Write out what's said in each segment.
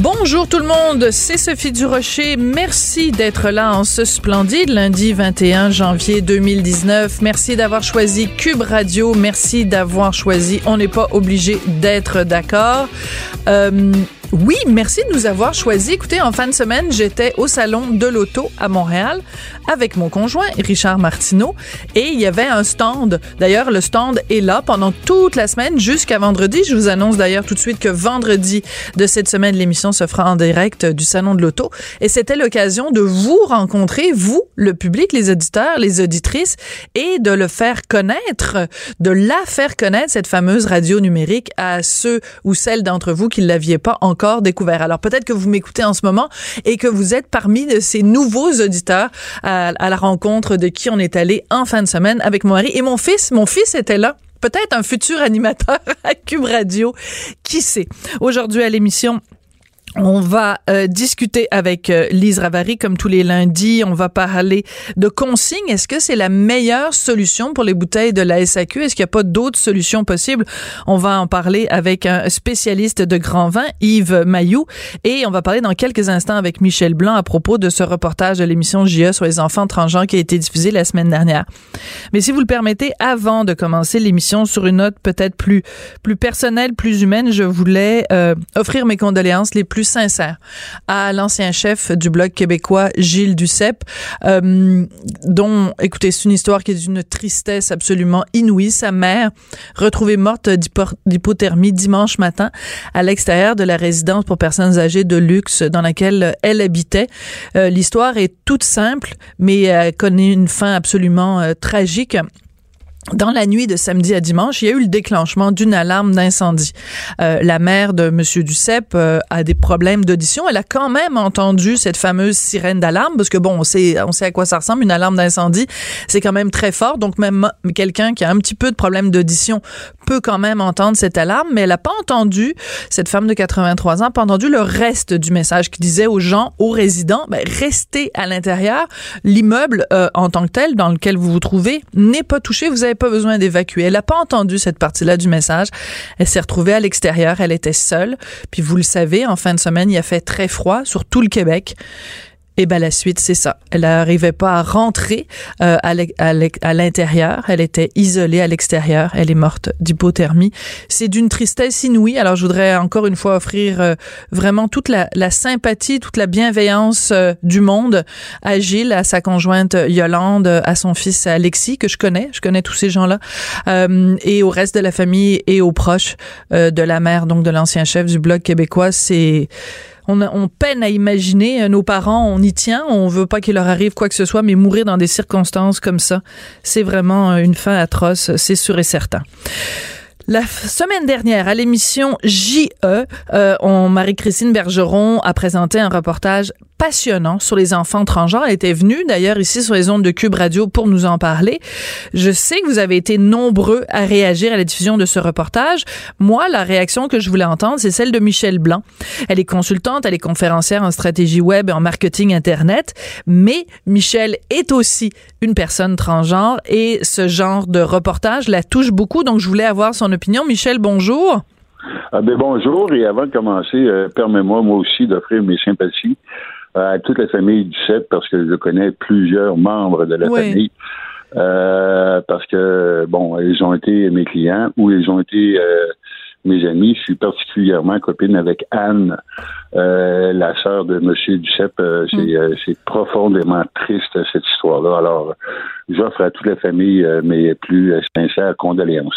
Bonjour tout le monde, c'est Sophie Durocher. Merci d'être là en ce splendide lundi 21 janvier 2019. Merci d'avoir choisi Cube Radio. Merci d'avoir choisi On n'est pas obligé d'être d'accord. Euh, oui, merci de nous avoir choisi. Écoutez, en fin de semaine, j'étais au salon de l'auto à Montréal avec mon conjoint Richard Martineau et il y avait un stand. D'ailleurs, le stand est là pendant toute la semaine jusqu'à vendredi. Je vous annonce d'ailleurs tout de suite que vendredi de cette semaine, l'émission se fera en direct du salon de l'auto et c'était l'occasion de vous rencontrer, vous, le public, les auditeurs, les auditrices et de le faire connaître, de la faire connaître, cette fameuse radio numérique à ceux ou celles d'entre vous qui ne l'aviez pas encore découvert. Alors peut-être que vous m'écoutez en ce moment et que vous êtes parmi de ces nouveaux auditeurs à, à la rencontre de qui on est allé en fin de semaine avec mon mari et mon fils. Mon fils était là peut-être un futur animateur à Cube Radio. Qui sait? Aujourd'hui à l'émission, on va euh, discuter avec euh, Lise Ravary comme tous les lundis. On va parler de consignes. Est-ce que c'est la meilleure solution pour les bouteilles de la SAQ? Est-ce qu'il n'y a pas d'autres solutions possibles? On va en parler avec un spécialiste de grand vin, Yves Mayou. Et on va parler dans quelques instants avec Michel Blanc à propos de ce reportage de l'émission JE sur les enfants transgenres qui a été diffusé la semaine dernière. Mais si vous le permettez, avant de commencer l'émission sur une note peut-être plus, plus personnelle, plus humaine, je voulais euh, offrir mes condoléances les plus sincère à l'ancien chef du Bloc québécois, Gilles Duceppe, euh, dont, écoutez, c'est une histoire qui est d'une tristesse absolument inouïe. Sa mère, retrouvée morte d'hypothermie dimanche matin à l'extérieur de la résidence pour personnes âgées de luxe dans laquelle elle habitait. Euh, l'histoire est toute simple, mais elle connaît une fin absolument euh, tragique. Dans la nuit de samedi à dimanche, il y a eu le déclenchement d'une alarme d'incendie. Euh, la mère de Monsieur Duceppe euh, a des problèmes d'audition. Elle a quand même entendu cette fameuse sirène d'alarme parce que bon, on sait, on sait à quoi ça ressemble une alarme d'incendie. C'est quand même très fort. Donc même quelqu'un qui a un petit peu de problème d'audition peut quand même entendre cette alarme, mais elle n'a pas entendu, cette femme de 83 ans, pas entendu le reste du message qui disait aux gens, aux résidents, ben, restez à l'intérieur. L'immeuble euh, en tant que tel dans lequel vous vous trouvez n'est pas touché. Vous n'avez pas besoin d'évacuer. Elle n'a pas entendu cette partie-là du message. Elle s'est retrouvée à l'extérieur. Elle était seule. Puis vous le savez, en fin de semaine, il a fait très froid sur tout le Québec. Et ben la suite, c'est ça. Elle n'arrivait pas à rentrer euh, à l'intérieur. Elle était isolée à l'extérieur. Elle est morte d'hypothermie. C'est d'une tristesse inouïe. Alors je voudrais encore une fois offrir euh, vraiment toute la, la, sympathie, toute la bienveillance euh, du monde à Gilles, à sa conjointe Yolande, à son fils Alexis que je connais. Je connais tous ces gens-là et au reste de la famille et aux proches de la mère, donc de l'ancien chef du bloc québécois. C'est on, peine à imaginer euh, nos parents, on y tient, on veut pas qu'il leur arrive quoi que ce soit, mais mourir dans des circonstances comme ça, c'est vraiment euh, une fin atroce, c'est sûr et certain. La semaine dernière, à l'émission JE, euh, Marie-Christine Bergeron a présenté un reportage passionnant sur les enfants transgenres. Elle était venue d'ailleurs ici sur les ondes de Cube Radio pour nous en parler. Je sais que vous avez été nombreux à réagir à la diffusion de ce reportage. Moi, la réaction que je voulais entendre, c'est celle de Michel Blanc. Elle est consultante, elle est conférencière en stratégie web et en marketing Internet, mais Michel est aussi une personne transgenre et ce genre de reportage la touche beaucoup, donc je voulais avoir son opinion. Michel, bonjour. Ah ben bonjour et avant de commencer, euh, permets-moi moi aussi d'offrir mes sympathies à toute la famille du CEP parce que je connais plusieurs membres de la famille. Euh, parce que, bon, ils ont été mes clients ou ils ont été euh, mes amis. Je suis particulièrement copine avec Anne euh, la sœur de M. Duceppe. Euh, c'est, Mm. euh, c'est profondément triste, cette histoire-là. Alors, j'offre à toute la famille euh, mes plus euh, sincères condoléances.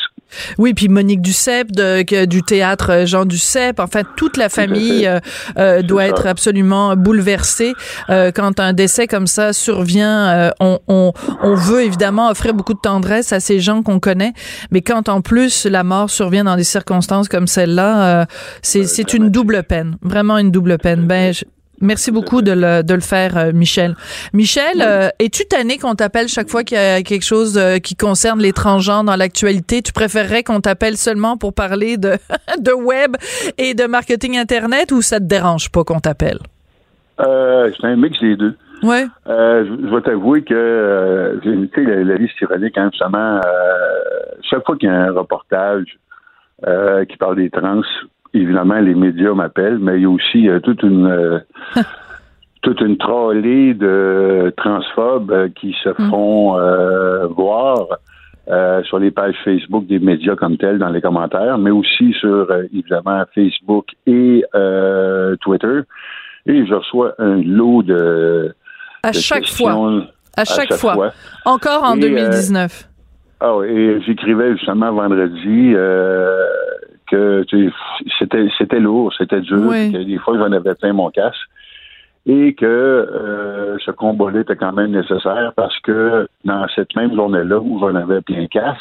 Oui, puis Monique Duceppe de, du théâtre Jean Duceppe, enfin toute la famille euh, euh, doit ça. être absolument bouleversée euh, quand un décès comme ça survient. euh, on, on, on veut évidemment offrir beaucoup de tendresse à ces gens qu'on connaît, mais quand en plus la mort survient dans des circonstances comme celle-là, euh, c'est c'est une double peine, vraiment une double peine. Ben je- Merci beaucoup de le, de le faire, euh, Michel. Michel, euh, es-tu tanné qu'on t'appelle chaque fois qu'il y a quelque chose euh, qui concerne les transgenres dans l'actualité? Tu préférerais qu'on t'appelle seulement pour parler de, de web et de marketing Internet ou ça te dérange pas qu'on t'appelle? Euh, c'est un mix des deux. Ouais. Euh, je, je vais t'avouer que euh, j'ai- tu sais, la, la vie ironique, hein, justement, chaque fois qu'il y a un reportage qui parle des trans, évidemment, les médias m'appellent, mais il y a aussi euh, toute une euh, toute une trollée de transphobes euh, qui se font euh, voir euh, sur les pages Facebook des médias comme tels dans les commentaires, mais aussi sur euh, évidemment Facebook et euh, Twitter. Et je reçois un lot de À de chaque fois. À chaque, fois. Encore en Et, euh, 2019. Ah oui, et j'écrivais justement vendredi euh, que c'était c'était lourd, c'était dur, Oui. que des fois j'en avais plein mon casse et que euh, ce combat-là était quand même nécessaire parce que dans cette même journée-là où j'en avais plein casse,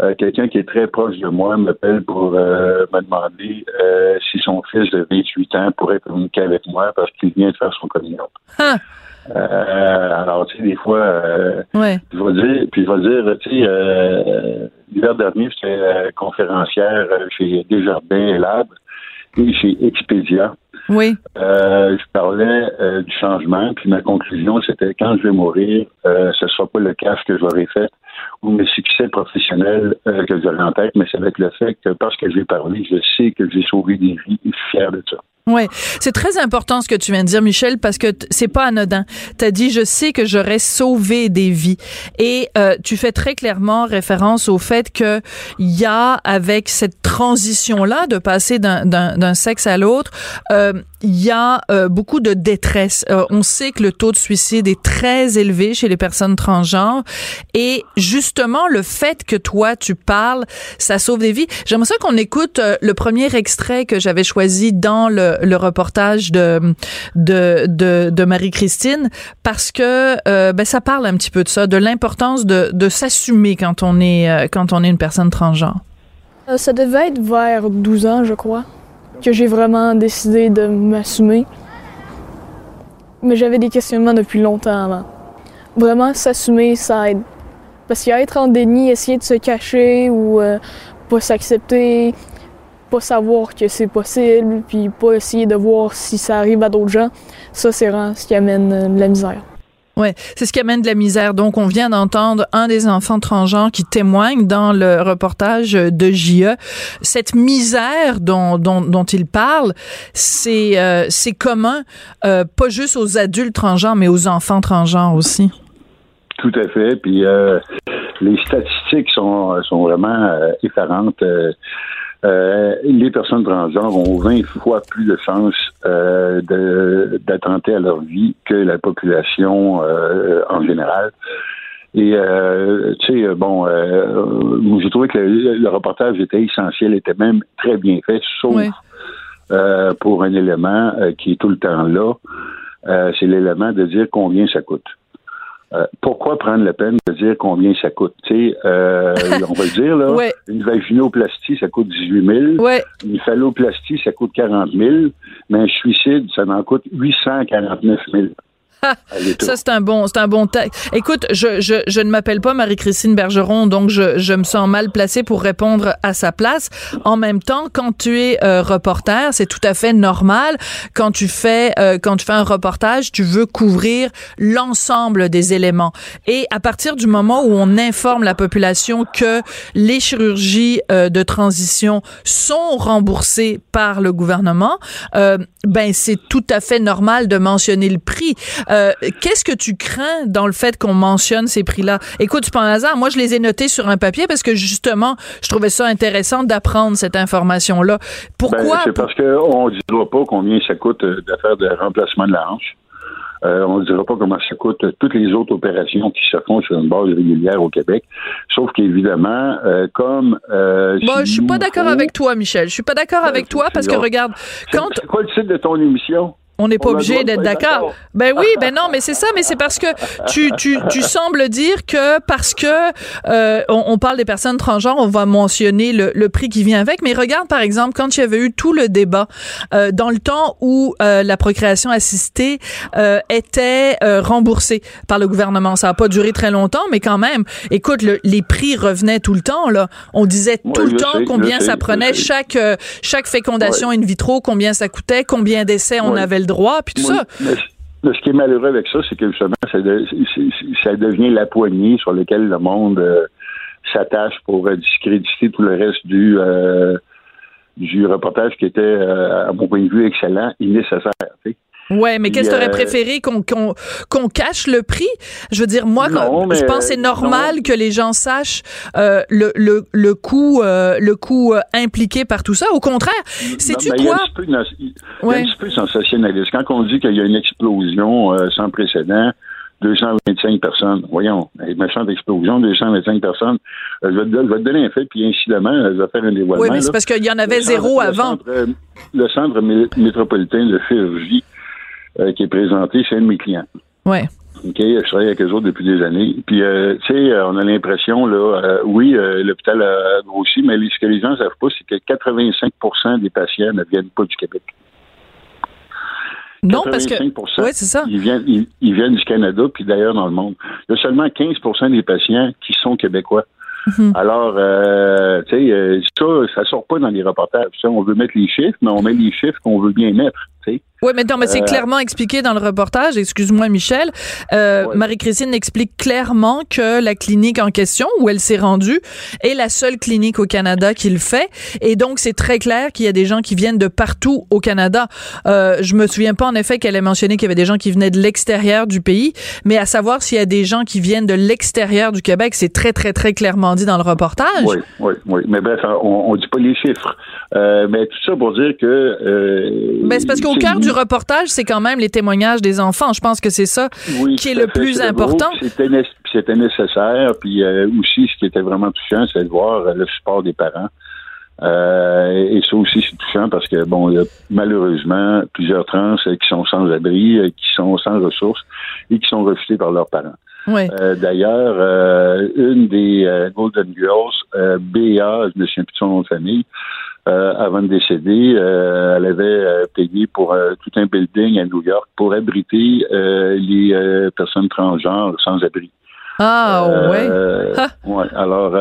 euh, quelqu'un qui est très proche de moi m'appelle pour euh, me demander si son fils de 28 ans pourrait communiquer avec moi parce qu'il vient de faire son communion. Euh, alors, tu sais, des fois, euh, Ouais. je vais dire, puis je vais dire, tu sais, euh, l'hiver dernier, j'étais euh, conférencière euh, chez Desjardins et Lab et chez Expedia. Oui. Euh, je parlais euh, du changement, puis ma conclusion, c'était quand je vais mourir, euh, ce ne sera pas le cash que j'aurai fait ou mes succès professionnels euh, que j'aurai en tête, mais c'est avec le fait que parce que j'ai parlé, je sais que j'ai sauvé des vies et je suis fier de ça. Ouais, c'est très important ce que tu viens de dire, Michel, parce que c'est pas anodin. T'as dit, je sais que j'aurais sauvé des vies, et euh, tu fais très clairement référence au fait que il y a avec cette transition là de passer d'un sexe à l'autre, euh, il y a euh, beaucoup de détresse. Euh, on sait que le taux de suicide est très élevé chez les personnes transgenres, et justement le fait que toi tu parles, ça sauve des vies. J'aimerais ça qu'on écoute euh, le premier extrait que j'avais choisi dans le, le reportage de de de, Marie-Christine parce que euh, ben ça parle un petit peu de ça, de l'importance de de s'assumer quand on est euh, quand on est une personne transgenre. Euh, Ça devait être vers 12 ans, je crois, que j'ai vraiment décidé de m'assumer. Mais j'avais des questionnements depuis longtemps avant. Vraiment, s'assumer, ça aide. Parce qu'être en déni, essayer de se cacher ou pas s'accepter, pas savoir que c'est possible, puis pas essayer de voir si ça arrive à d'autres gens, ça, c'est vraiment ce qui amène euh, de la misère. Ouais, c'est ce qui amène de la misère. Donc, on vient d'entendre un des enfants transgenres qui témoigne dans le reportage de JE. Cette misère dont, dont, dont il parle, c'est euh, c'est commun, euh, pas juste aux adultes transgenres, mais aux enfants transgenres aussi. Tout à fait. Puis euh, les statistiques sont, sont vraiment euh, effarantes. Euh, les personnes transgenres ont 20 fois plus de chances euh, d'attenter à leur vie que la population euh, en général. Et euh, tu sais, bon, euh, j'ai trouvé que le, le reportage était essentiel, était même très bien fait, sauf Ouais. pour un élément qui est tout le temps là, c'est l'élément de dire combien ça coûte. Euh, pourquoi prendre la peine de dire combien ça coûte? Euh, on va le dire, là, Ouais. une vaginoplastie, ça coûte 18 000. Ouais, Une phalloplastie, ça coûte 40 000. Mais un suicide, ça en coûte 849 000. Ça c'est un bon, c'est un bon texte. Écoute, je, je, je ne m'appelle pas Marie-Christine Bergeron, donc je, je me sens mal placée pour répondre à sa place. En même temps, quand tu es euh, reporter, c'est tout à fait normal. Quand tu fais, euh, quand tu fais un reportage, tu veux couvrir l'ensemble des éléments. Et à partir du moment où on informe la population que les chirurgies euh, de transition sont remboursées par le gouvernement, euh, ben c'est tout à fait normal de mentionner le prix. Euh, qu'est-ce que tu crains dans le fait qu'on mentionne ces prix-là? Écoute, pas un hasard. Moi, je les ai notés sur un papier parce que justement, je trouvais ça intéressant d'apprendre cette information-là. Pourquoi? Ben, c'est parce qu'on ne dira pas combien ça coûte euh, de remplacement de la hanche. Euh, on ne dira pas comment ça coûte toutes les autres opérations qui se font sur une base régulière au Québec. Sauf qu'évidemment, euh, comme... Euh, bon, je suis pas d'accord avec toi, Michel. Je suis pas d'accord avec toi parce que regarde, quand... C'est quoi le titre de ton émission? On n'est pas obligé d'être d'accord. Ben oui, ben non, mais c'est ça, mais c'est parce que tu, tu, tu sembles dire que parce que euh, on, parle des personnes transgenres, on va mentionner le, le, prix qui vient avec. Mais regarde par exemple quand il y avait eu tout le débat euh, dans le temps où euh, la procréation assistée euh, était euh, remboursée par le gouvernement. Ça a pas duré très longtemps, mais quand même. Écoute, le, les prix revenaient tout le temps là. On disait tout le temps combien ça prenait chaque euh, chaque fécondation in vitro, combien ça coûtait, combien d'essais on avait droit, puis tout ça. ce qui est malheureux avec ça, c'est que justement, ça, devient la poignée sur laquelle le monde euh, s'attache pour euh, discréditer tout le reste du, euh, du reportage qui était, à mon point de vue, excellent et nécessaire. Ouais, mais qu'est-ce que tu aurais préféré qu'on qu'on cache le prix? Je veux dire, moi, je pense c'est normal que les gens sachent euh, le, le, le coût euh, le coût euh, impliqué par tout ça. Au contraire, sais-tu quoi? Il y a un petit peu, sensationnaliste quand on dit qu'il y a une explosion sans précédent. 225 personnes. Voyons, une méchante explosion, 225 personnes. je, vais te, donner un fait, puis incidemment, je vais faire un dévoilement. Oui, mais c'est parce qu'il y en avait zéro avant. le centre métropolitain de chirurgie euh, qui est présenté, c'est un de mes clients. Ouais. OK, je travaille avec eux autres depuis des années. Puis, euh, tu sais, euh, on a l'impression, là, oui, l'hôpital a grossi, mais ce que les gens ne savent pas, c'est que 85% des patients ne viennent pas du Québec. Non, parce que. Oui, c'est ça. Ils viennent, ils, viennent du Canada, puis d'ailleurs dans le monde. Il y a seulement 15% des patients qui sont québécois. Mhm. Alors, euh, tu sais, ça, ça sort pas dans les reportages. on veut mettre les chiffres, mais on met les chiffres qu'on veut bien mettre. Oui, mais non, mais c'est euh, clairement expliqué dans le reportage. Excuse-moi, Michel. Euh, Marie-Christine explique clairement que la clinique en question où elle s'est rendue est la seule clinique au Canada qui le fait. Et donc, c'est très clair qu'il y a des gens qui viennent de partout au Canada. Euh, je me souviens pas, en effet, qu'elle ait mentionné qu'il y avait des gens qui venaient de l'extérieur du pays. Mais à savoir s'il y a des gens qui viennent de l'extérieur du Québec, c'est très, très, très clairement dit dans le reportage. Oui, oui, oui. Mais bref, on, on dit pas les chiffres. Euh, mais tout ça pour dire que... Euh, ben, c'est parce qu'au cœur du reportage, c'est quand même les témoignages des enfants. Je pense que c'est ça qui est le plus important. C'était nécessaire. Puis euh, aussi, ce qui était vraiment touchant, c'est de voir euh, le support des parents. Euh, et ça aussi, c'est touchant parce que, bon, il y a malheureusement plusieurs trans qui sont sans abri, qui sont sans ressources et qui sont refusés par leurs parents. D'ailleurs, une des Golden Girls, Béa, je me souviens plus de son nom de famille, euh, avant de décéder, euh, elle avait euh, payé pour tout un building à New York pour abriter les personnes transgenres sans abri. Ah ouais. ouais. Alors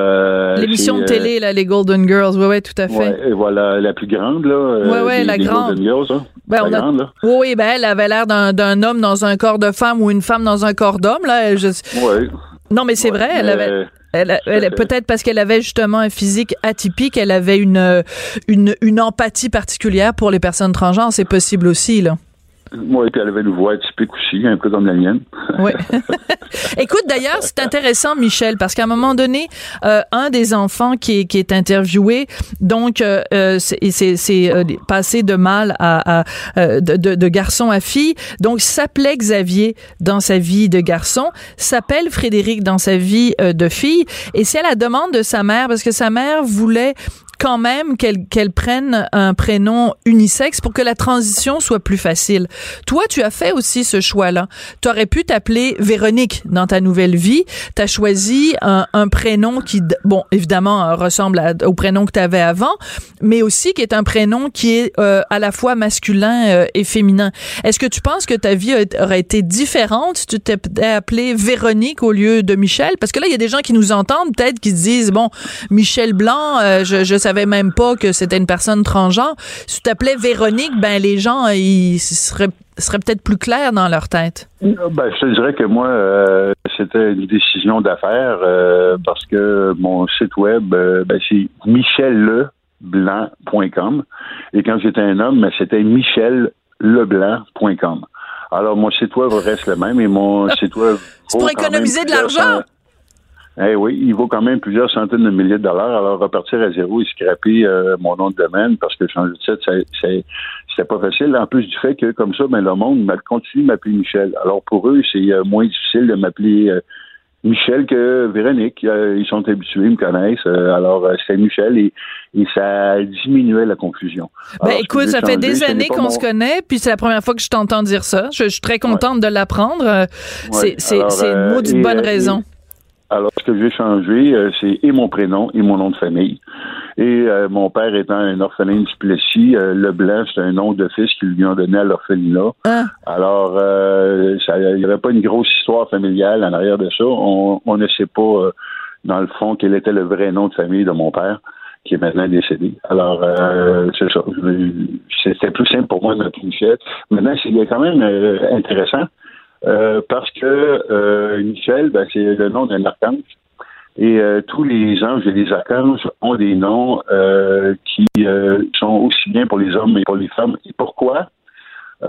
l'émission de télé là, les Golden Girls, ouais ouais, tout à fait. Ouais, et voilà la plus grande là. ouais ouais, la grande. Golden Girls, hein? ben, la grande, là. Oui, ben elle avait l'air d'un homme dans un corps de femme ou une femme dans un corps d'homme là. Je... Ouais. Non mais c'est vrai, elle avait. Elle, elle peut-être parce qu'elle avait justement un physique atypique, elle avait une, une, une empathie particulière pour les personnes transgenres. C'est possible aussi, là. Puis elle avait une voix typique aussi, un peu comme la mienne. oui. Écoute, d'ailleurs, c'est intéressant, Michel, parce qu'à un moment donné, euh, un des enfants qui est, qui est interviewé, donc euh, euh c'est euh, passé de mal à, à euh, de, de, de, garçon à fille, donc s'appelait Xavier dans sa vie de garçon, s'appelle Frédéric dans sa vie de fille, et c'est à la demande de sa mère, parce que sa mère voulait quand même qu'elle qu'elle prenne un prénom unisexe pour que la transition soit plus facile. Toi, tu as fait aussi ce choix-là. Tu aurais pu t'appeler Véronique dans ta nouvelle vie. Tu as choisi un, un, prénom qui, bon, évidemment, euh, ressemble au prénom que tu avais avant, mais aussi qui est un prénom qui est euh, à la fois masculin euh, et féminin. Est-ce que tu penses que ta vie aurait été différente si tu t'étais appelé Véronique au lieu de Michel? Parce que là, il y a des gens qui nous entendent peut-être qui se disent, bon, Michel Blanc, je, je savais même pas que c'était une personne transgenre. Si tu t'appelais Véronique, ben les gens ils seraient seraient peut-être plus clairs dans leur tête. Ben, je te dirais que moi, euh, c'était une décision d'affaires euh, parce que mon site web, euh, ben, c'est michelleblanc.com. Et quand j'étais un homme, ben, c'était michelleblanc.com. Alors, mon site web reste le même et mon site web. C'est pour économiser de l'argent. Eh oui, il vaut quand même plusieurs centaines de milliers de dollars. Alors, repartir à zéro et scraper euh, mon nom de domaine parce que changer de site, c'était pas facile. En plus du fait que, comme ça, ben, le monde continue de m'appeler Michel. Alors, pour eux, c'est euh, moins difficile de m'appeler euh, Michel que Véronique. ils sont habitués, ils me connaissent. alors, c'est Michel et, ça diminuait la confusion. Ben, écoute, ça fait des années qu'on se connaît, puis c'est la première fois que je t'entends dire ça. Je, suis très contente de l'apprendre. C'est une maudite bonne raison. Alors, ce que j'ai changé, euh, c'est et mon prénom et mon nom de famille. Et euh, mon père étant un orphelin du Plessis, euh, Leblanc, c'est un nom de fils qu'ils lui ont donné à l'orphelinat. Ah. Alors, il n'y avait pas une grosse histoire familiale en arrière de ça. On, ne sait pas, dans le fond, quel était le vrai nom de famille de mon père qui est maintenant décédé. Alors, c'est ça. C'était plus simple pour moi de m'appeler Maintenant, c'est quand même intéressant euh, parce que euh, Michel, ben, c'est le nom d'un archange. Et euh, tous les anges et les archanges ont des noms qui sont aussi bien pour les hommes et pour les femmes. Et pourquoi?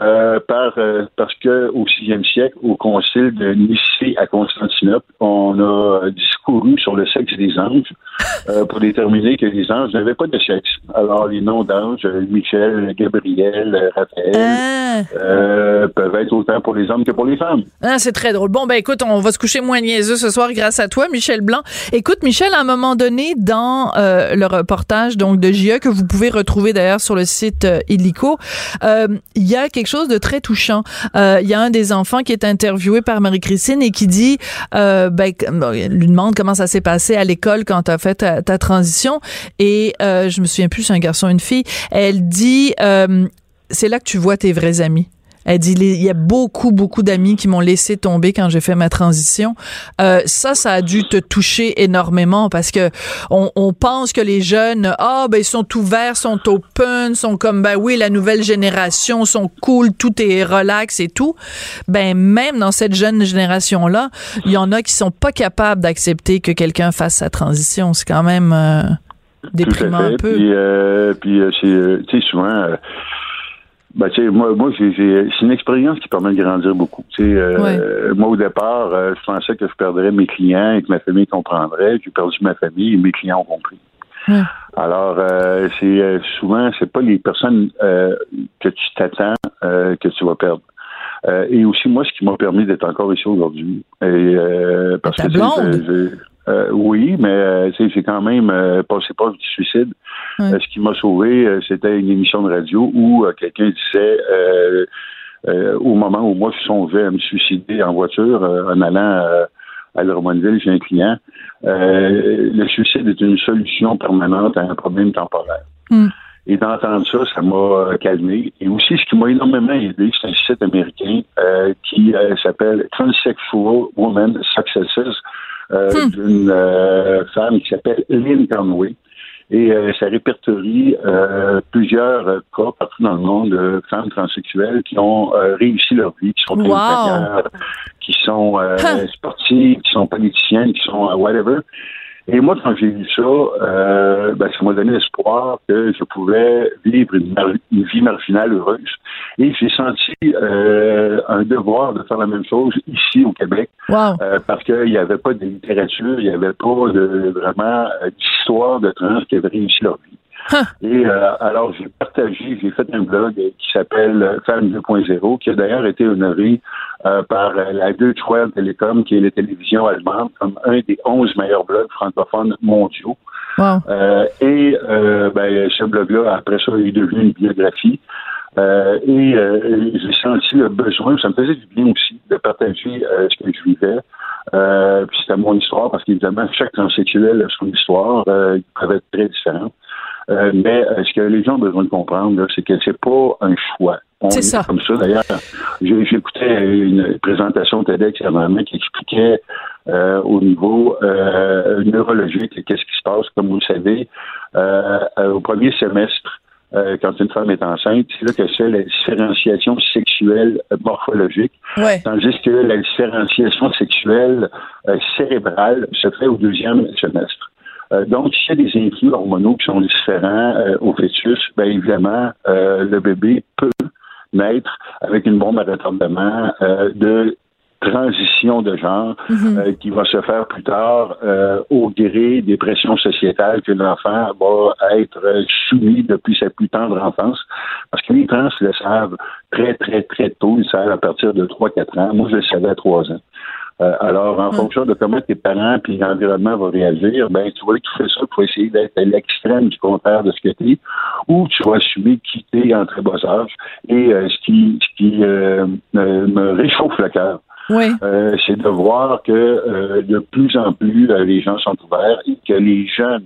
Euh, par, euh, parce que au sixième siècle, au concile de Nicée à Constantinople, on a discouru sur le sexe des anges euh, pour déterminer que les anges n'avaient pas de sexe. Alors, les noms d'anges, Michel, Gabriel, Raphaël, ah. peuvent être autant pour les hommes que pour les femmes. Ah, c'est très drôle. Bon, ben écoute, on va se coucher moins niaiseux ce soir grâce à toi, Michel Blanc. Écoute, Michel, à un moment donné, dans le reportage donc de JE, que vous pouvez retrouver d'ailleurs sur le site Illico, il y a quelque chose de très touchant. Euh, il y a un des enfants qui est interviewé par Marie-Christine et qui dit, euh, ben, lui demande comment ça s'est passé à l'école quand tu as fait ta, transition. Et euh, je me souviens plus, c'est un garçon, une fille. Elle dit, euh, c'est là que tu vois tes vrais amis. Elle dit il y a beaucoup beaucoup d'amis qui m'ont laissé tomber quand j'ai fait ma transition. Euh, ça, ça a dû te toucher énormément parce que on, on pense que les jeunes, ah ben ils sont ouverts, sont open, sont comme ben oui la nouvelle génération, sont cool, tout est relax et tout. Ben même dans cette jeune génération là, il y en a qui sont pas capables d'accepter que quelqu'un fasse sa transition. C'est quand même euh, déprimant un peu. Puis, euh, puis euh, c'est, tu sais souvent ben, tu sais, moi, moi j'ai, c'est une expérience qui permet de grandir beaucoup. Tu sais, euh, moi, au départ, euh, je pensais que je perdrais mes clients et que ma famille comprendrait. J'ai perdu ma famille et mes clients ont compris. Alors, euh, c'est souvent, c'est pas les personnes que tu t'attends que tu vas perdre. et aussi, moi, ce qui m'a permis d'être encore ici aujourd'hui. Et, parce que euh, oui, mais euh, j'ai quand même euh, passé proche du suicide. ce qui m'a sauvé, c'était une émission de radio où quelqu'un disait au moment où moi je songeais à me suicider en voiture en allant à l'Hormonville j'ai un client, le suicide est une solution permanente à un problème temporaire. Hmm. Et d'entendre ça, ça m'a calmé. Et aussi, ce qui m'a énormément aidé, c'est un site américain qui s'appelle Transsexual Women Successes euh, hmm. d'une euh, femme qui s'appelle Lynn Conway. Et euh, ça répertorie plusieurs cas partout dans le monde de femmes transsexuelles qui ont réussi leur vie, qui sont wow. qui sont sportives, qui sont politiciennes, qui sont whatever. Et moi, quand j'ai vu ça, euh, ben, ça m'a donné l'espoir que je pouvais vivre une, vie marginale heureuse. Et j'ai senti euh, un devoir de faire la même chose ici au Québec, euh, parce qu'il n'y avait pas de littérature, il n'y avait pas de vraiment d'histoire de trans qui avaient réussi leur vie. Et euh, alors, j'ai partagé, j'ai fait un blog qui s'appelle Femme 2.0, qui a d'ailleurs été honoré euh, par la Deutsche Welle Telekom, qui est la télévision allemande, comme un des 11 meilleurs blogs francophones mondiaux. Euh, et ben, ce blog-là, après ça, est devenu une biographie. et j'ai senti le besoin, ça me faisait du bien aussi de partager ce que je vivais. puis c'était mon histoire, parce qu'évidemment, chaque transsexuel a son histoire, euh, qui peuvent être très différente. Euh, mais euh, ce que les gens ont besoin de comprendre, c'est que c'est pas un choix. C'est ça. Comme ça, d'ailleurs, j'écoutais une présentation TEDx avant qui expliquait euh, au niveau neurologique qu'est-ce qui se passe. Comme vous le savez, au premier semestre, quand une femme est enceinte, c'est là que c'est la différenciation sexuelle morphologique, tandis que la différenciation sexuelle cérébrale se fait au deuxième semestre. Euh, donc, s'il y a des influx hormonaux qui sont différents euh, au fœtus, bien évidemment, euh, le bébé peut naître avec une bombe à retardement de transition de genre Mhm. euh, qui va se faire plus tard euh, au gré des pressions sociétales que l'enfant va être soumis depuis sa plus tendre enfance. Parce que les trans le savent très, très, très tôt. Ils le savent à partir de 3-4 ans. Moi, je le savais à 3 ans. Euh, alors, en Mhm. fonction de comment tes parents puis l'environnement vont réagir, ben tu vois que tu fais ça pour essayer d'être à l'extrême du contraire de ce que tu es, ou tu vas assumer quitter en très bas âge. Et euh, ce qui, ce qui euh, me- me réchauffe le cœur, Oui. euh, c'est de voir que euh, de plus en plus euh, les gens sont ouverts et que les jeunes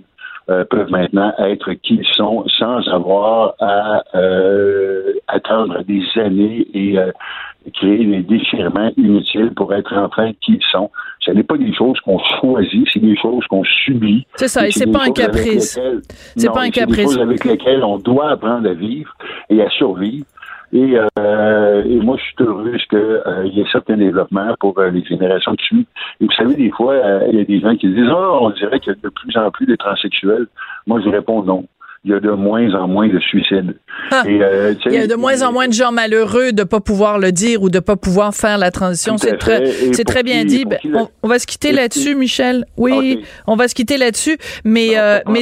euh, peuvent maintenant être qui ils sont sans avoir à euh, attendre des années et euh, créer des déchirements inutiles pour être enfin qui ils sont. Ce n'est pas des choses qu'on choisit, c'est des choses qu'on subit. C'est ça, et c'est pas un caprice. C'est pas un c'est caprice. des choses avec lesquelles on doit apprendre à vivre et à survivre. Et, euh, et moi, je suis heureux qu'il y ait certains développements pour euh, les générations qui suivent. Et vous savez, des fois, euh, il y a des gens qui disent Ah, on dirait qu'il y a de plus en plus de transsexuels. Moi, je réponds non. Il y a de moins en moins de suicides. Ah. Et, euh, Il y a de moins en moins de gens malheureux de pas pouvoir le dire ou de pas pouvoir faire la transition. C'est très, c'est très bien qui- dit. Ben, on, on va se quitter là-dessus, Michel. Oui, on va se quitter là-dessus. Mais, euh, mais.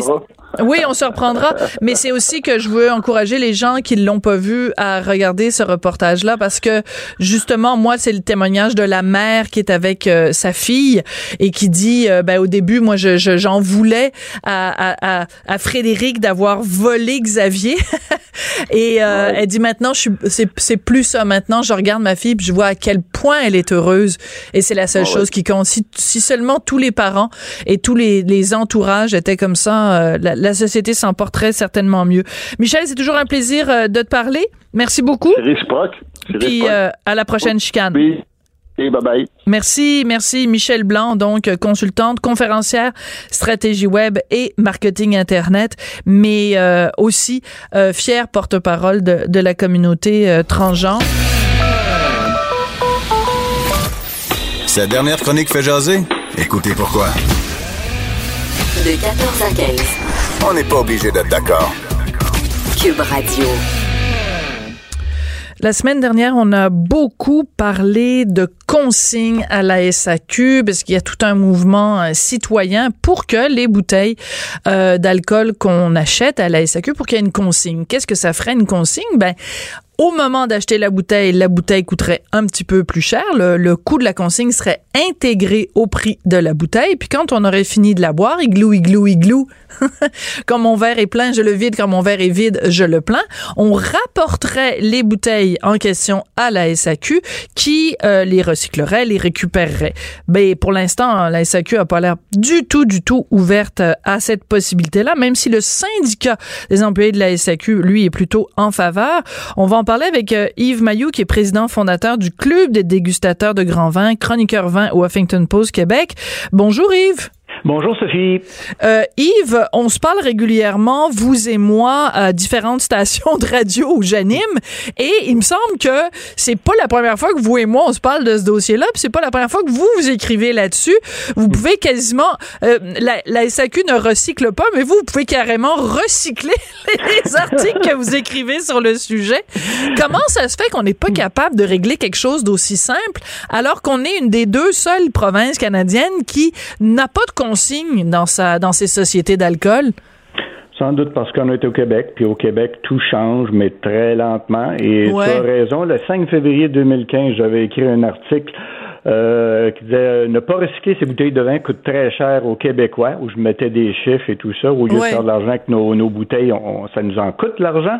Oui, on se reprendra. mais c'est aussi que je veux encourager les gens qui l'ont pas vu à regarder ce reportage-là parce que justement, moi, c'est le témoignage de la mère qui est avec euh, sa fille et qui dit, euh, ben au début, moi, je, je- j'en voulais à, à, à, à Frédéric d'avoir volé Xavier. et euh, elle dit maintenant, je suis, c'est, c'est plus ça. Maintenant, je regarde ma fille puis je vois à quel point elle est heureuse. Et c'est la seule Ah ouais. chose qui compte. Si, si seulement tous les parents et tous les, les entourages étaient comme ça, euh, la, la société s'en porterait certainement mieux. Michel, c'est toujours un plaisir euh, de te parler. Merci beaucoup. C'est réciproque. Puis euh, à la prochaine chicane. Oui. Et bye bye. Merci, merci Michel Blanc, donc consultante, conférencière, stratégie web et marketing internet, mais euh, aussi euh, fière porte-parole de, de la communauté euh, transgenre. Sa dernière chronique fait jaser? Écoutez pourquoi. De 14 à 15. On n'est pas obligé d'être d'accord. Cube Radio. La semaine dernière, on a beaucoup parlé de consignes à la SAQ parce qu'il y a tout un mouvement citoyen pour que les bouteilles euh, d'alcool qu'on achète à la SAQ, pour qu'il y ait une consigne. Qu'est-ce que ça ferait une consigne? Ben, au moment d'acheter la bouteille, la bouteille coûterait un petit peu plus cher. Le, le coût de la consigne serait intégré au prix de la bouteille. Puis quand on aurait fini de la boire, igloo, igloo, igloo, quand mon verre est plein, je le vide. Quand mon verre est vide, je le plains. On rapporterait les bouteilles en question à la SAQ qui euh, les recyclerait, les récupérerait. Mais pour l'instant, la SAQ a pas l'air du tout, du tout ouverte à cette possibilité-là, même si le syndicat des employés de la SAQ, lui, est plutôt en faveur. On va parler avec euh, Yves Mayou, qui est président fondateur du Club des dégustateurs de grands vins, chroniqueur vin au Huffington Post Québec. Bonjour Yves. Bonjour Sophie. Euh, Yves, on se parle régulièrement, vous et moi, à différentes stations de radio où j'anime, et il me semble que c'est pas la première fois que vous et moi on se parle de ce dossier-là, puis c'est pas la première fois que vous vous écrivez là-dessus. Vous pouvez quasiment, euh, la, la SAQ ne recycle pas, mais vous, vous pouvez carrément recycler les articles que vous écrivez sur le sujet. Comment ça se fait qu'on n'est pas capable de régler quelque chose d'aussi simple, alors qu'on est une des deux seules provinces canadiennes qui n'a pas de consigne dans sa dans ses sociétés d'alcool? Sans doute parce qu'on est au Québec, puis au Québec, tout change, mais très lentement. Et Ouais. tu as raison, le 5 février 2015, j'avais écrit un article euh, qui disait euh, ne pas recycler ces bouteilles de vin coûte très cher aux Québécois, où je mettais des chiffres et tout ça, au lieu Ouais. de faire de l'argent avec nos, nos bouteilles, on- ça nous en coûte l'argent.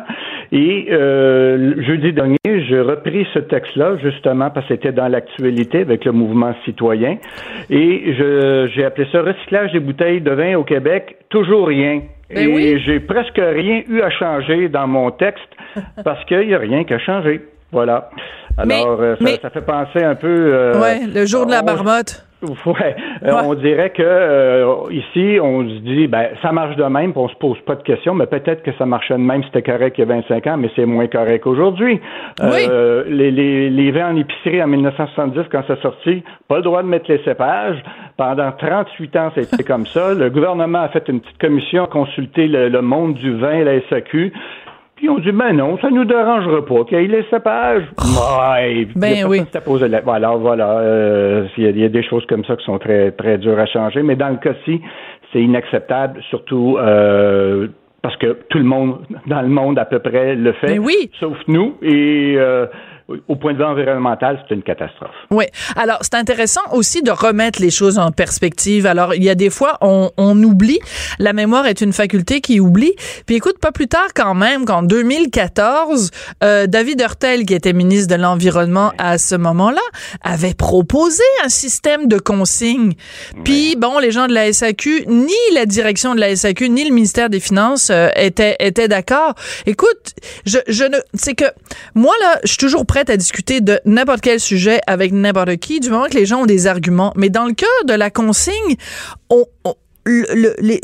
Et euh, jeudi dernier, j'ai repris ce texte-là, justement, parce que c'était dans l'actualité avec le mouvement citoyen. Et je, j'ai appelé ça recyclage des bouteilles de vin au Québec, toujours rien. Ben et oui. j'ai presque rien eu à changer dans mon texte parce qu'il n'y a rien qu'à changer. Voilà. Alors, euh, ça, mais- ça fait penser un peu. euh, ouais, le jour de la marmotte. Ouais, Euh, Ouais. on dirait que euh, ici, on se dit, ben, ça marche de même, puis on se pose pas de questions, mais peut-être que ça marchait de même, c'était correct il y a 25 ans, mais c'est moins correct aujourd'hui. Euh, les, les, les vins en épicerie en 1970, quand c'est sorti, pas le droit de mettre les cépages. Pendant 38 ans, c'était comme ça. Le gouvernement a fait une petite commission, a consulté le, le monde du vin, la SAQ. Puis on dit, ben non, ça nous dérangera pas qu'il ait les cépages. Ouais, ben oui. Alors voilà, euh, il y, a des choses comme ça qui sont très, très dures à changer. Mais dans le cas-ci, c'est inacceptable, surtout euh, parce que tout le monde dans le monde à peu près le fait, ben oui. sauf nous. Et euh, au point de vue environnemental, c'est une catastrophe. Oui. Alors, c'est intéressant aussi de remettre les choses en perspective. Alors, il y a des fois, on, on oublie. La mémoire est une faculté qui oublie. Puis écoute, pas plus tard quand même qu'en 2014, euh, David Hurtel, qui était ministre de l'Environnement à ce moment-là, avait proposé un système de consignes. Puis, bon, les gens de la SAQ, ni la direction de la SAQ, ni le ministère des Finances euh, étaient, étaient d'accord. Écoute, je, je ne... C'est que moi, là, je suis toujours à discuter de n'importe quel sujet avec n'importe qui, du moment que les gens ont des arguments. Mais dans le cas de la consigne,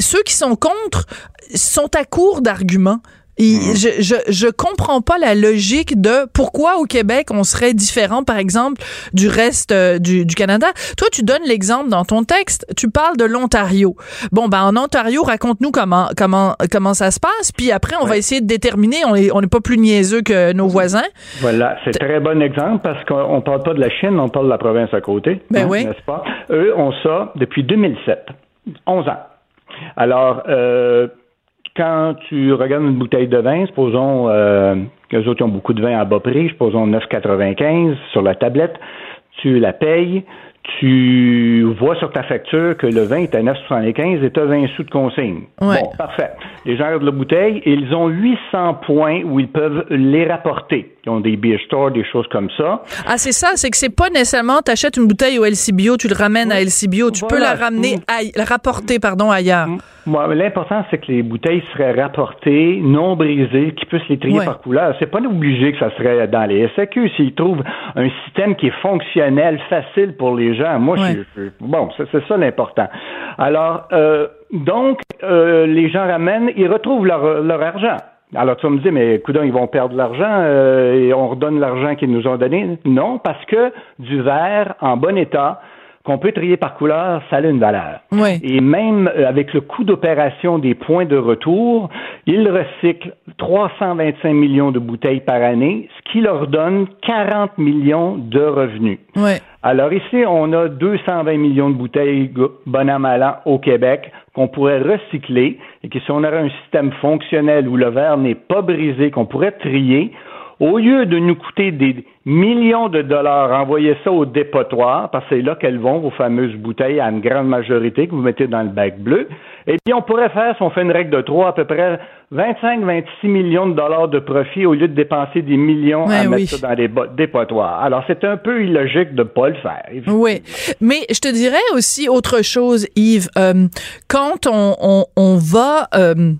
ceux qui sont contre sont à court d'arguments. Mhm. je, je, je comprends pas la logique de pourquoi au Québec on serait différent, par exemple, du reste euh, du, du, Canada. Toi, tu donnes l'exemple dans ton texte. Tu parles de l'Ontario. Bon, ben en Ontario, raconte-nous comment comment comment ça se passe. Puis après, on va essayer de déterminer. On est on n'est pas plus niaiseux que nos voisins. Voilà, c'est très bon exemple parce qu'on parle pas de la Chine, on parle de la province à côté. Ben oui. N'est-ce pas? Eux ont ça depuis 2007, 11 ans. Alors. Euh, quand tu regardes une bouteille de vin, supposons euh, autres ont beaucoup de vin à bas prix, supposons 9,95 sur la tablette, tu la payes, tu vois sur ta facture que le vin est à 9,75 et tu as 20 sous de consigne. Bon, parfait. Les gens regardent la bouteille et ils ont 800 points où ils peuvent les rapporter. Ils ont des beer stores, des choses comme ça. Ah, c'est ça, c'est que c'est pas nécessairement, tu achètes une bouteille au LCBO, tu le ramènes à LCBO, tu peux la ramener, mm. la rapporter, pardon, ailleurs. Mm. Moi, l'important, c'est que les bouteilles seraient rapportées, non brisées, qu'ils puissent les trier par couleur. C'est pas obligé que ça serait dans les SAQ. S'ils trouvent un système qui est fonctionnel, facile pour les gens, moi, je, bon, c'est ça l'important. Alors, euh, donc, euh, les gens ramènent, ils retrouvent leur, leur argent. Alors tu vas me dire, mais écoute, ils vont perdre l'argent euh, et on redonne l'argent qu'ils nous ont donné? Non, parce que du verre en bon état, qu'on peut trier par couleur, ça a une valeur. Et même euh, avec le coût d'opération des points de retour, ils recyclent 325 millions de bouteilles par année, ce qui leur donne 40 millions de revenus. Alors ici, on a 220 millions de bouteilles bon mal au Québec qu'on pourrait recycler et que si on aurait un système fonctionnel où le verre n'est pas brisé, qu'on pourrait trier, au lieu de nous coûter des millions de dollars, envoyer ça au dépotoir, parce que c'est là qu'elles vont, vos fameuses bouteilles, à une grande majorité que vous mettez dans le bac bleu. Et puis, on pourrait faire, si on fait une règle de trois, à peu près 25-26 millions de dollars de profit au lieu de dépenser des millions à mettre ça dans les dépotoirs. Alors, c'est un peu illogique de ne pas le faire. Oui, mais je te dirais aussi autre chose, Yves. Euh, quand on, on, va... Euh,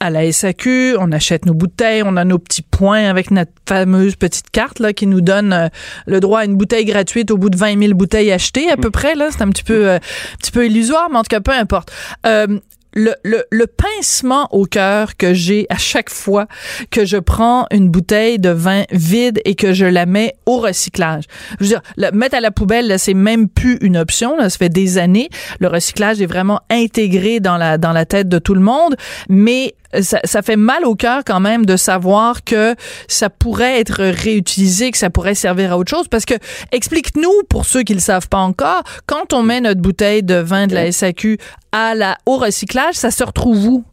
à la SAQ, on achète nos bouteilles, on a nos petits points avec notre fameuse petite carte là qui nous donne euh, le droit à une bouteille gratuite au bout de 20 000 bouteilles achetées à peu près là, c'est un petit peu euh, un petit peu illusoire, mais en tout cas peu importe. Euh, le, le, le, pincement au cœur que j'ai à chaque fois que je prends une bouteille de vin vide et que je la mets au recyclage. Je veux dire, mettre à la poubelle, c'est même plus une option. Là, ça fait des années. Le recyclage est vraiment intégré dans la dans la tête de tout le monde, mais ça, ça, fait mal au cœur quand même de savoir que ça pourrait être réutilisé, que ça pourrait servir à autre chose. Parce que, explique-nous, pour ceux qui le savent pas encore, quand on met notre bouteille de vin de la SAQ à la, au recyclage, ça se retrouve où?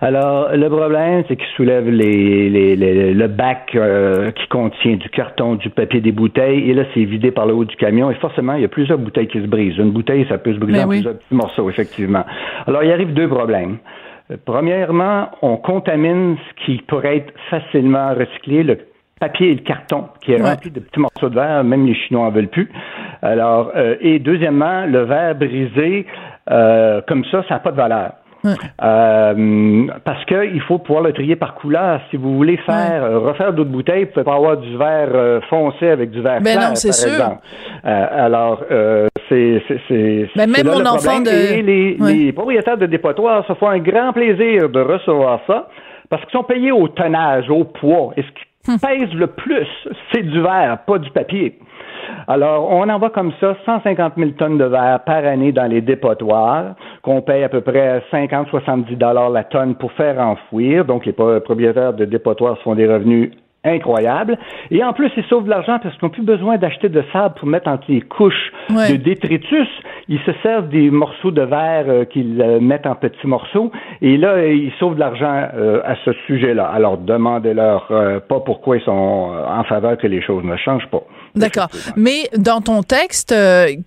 Alors, le problème, c'est qu'il soulève les, les, le bac euh, qui contient du carton, du papier, des bouteilles, et là, c'est vidé par le haut du camion, et forcément, il y a plusieurs bouteilles qui se brisent. Une bouteille, ça peut se briser ben en plusieurs petits morceaux, effectivement. Alors, il arrive deux problèmes. Premièrement, on contamine ce qui pourrait être facilement recyclé, le papier et le carton, qui est rempli de petits morceaux de verre, même les Chinois en veulent plus. Alors, euh, et deuxièmement, le verre brisé, euh, comme ça, ça n'a pas de valeur. Euh, parce qu'il faut pouvoir le trier par couleur. Si vous voulez faire refaire d'autres bouteilles, vous pouvez pas avoir du verre foncé avec du verre ben clair, non, c'est sûr. exemple. alors, c'est c'est ben même mon enfant de Et les, les, propriétaires de dépotoirs se font un grand plaisir de recevoir ça parce qu'ils sont payés au tonnage, au poids. Et ce qui hum. pèse le plus, c'est du verre, pas du papier. Alors, on envoie comme ça 150 000 tonnes de verre par année dans les dépotoirs, qu'on paye à peu près 50-70 dollars la tonne pour faire enfouir. Donc, les propriétaires de dépotoirs font des revenus incroyable. Et en plus, ils sauvent de l'argent parce qu'ils n'ont plus besoin d'acheter de sable pour mettre entre les couches de détritus. Ils se servent des morceaux de verre euh, qu'ils euh, mettent en petits morceaux. Et là, ils sauvent de l'argent euh, à ce sujet-là. Alors, demandez-leur pas pourquoi ils sont en faveur que les choses ne changent pas. D'accord. Mais dans ton texte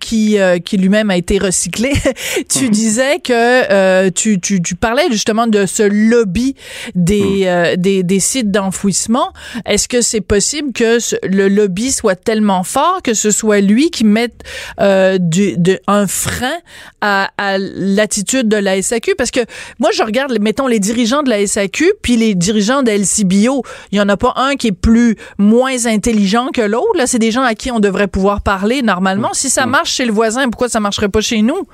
qui qui lui-même a été recyclé, tu mhm. disais que tu, tu, tu parlais justement de ce lobby des mhm. des, des sites d'enfouissement. Est-ce que c'est possible que le lobby soit tellement fort que ce soit lui qui mette euh, du, de, un frein à, à l'attitude de la SAQ? Parce que moi, je regarde, mettons, les dirigeants de la SAQ, puis les dirigeants de LCBO. Il y en a pas un qui est plus moins intelligent que l'autre. Là, c'est des gens à qui on devrait pouvoir parler normalement. Si ça marche chez le voisin, pourquoi ça marcherait pas chez nous?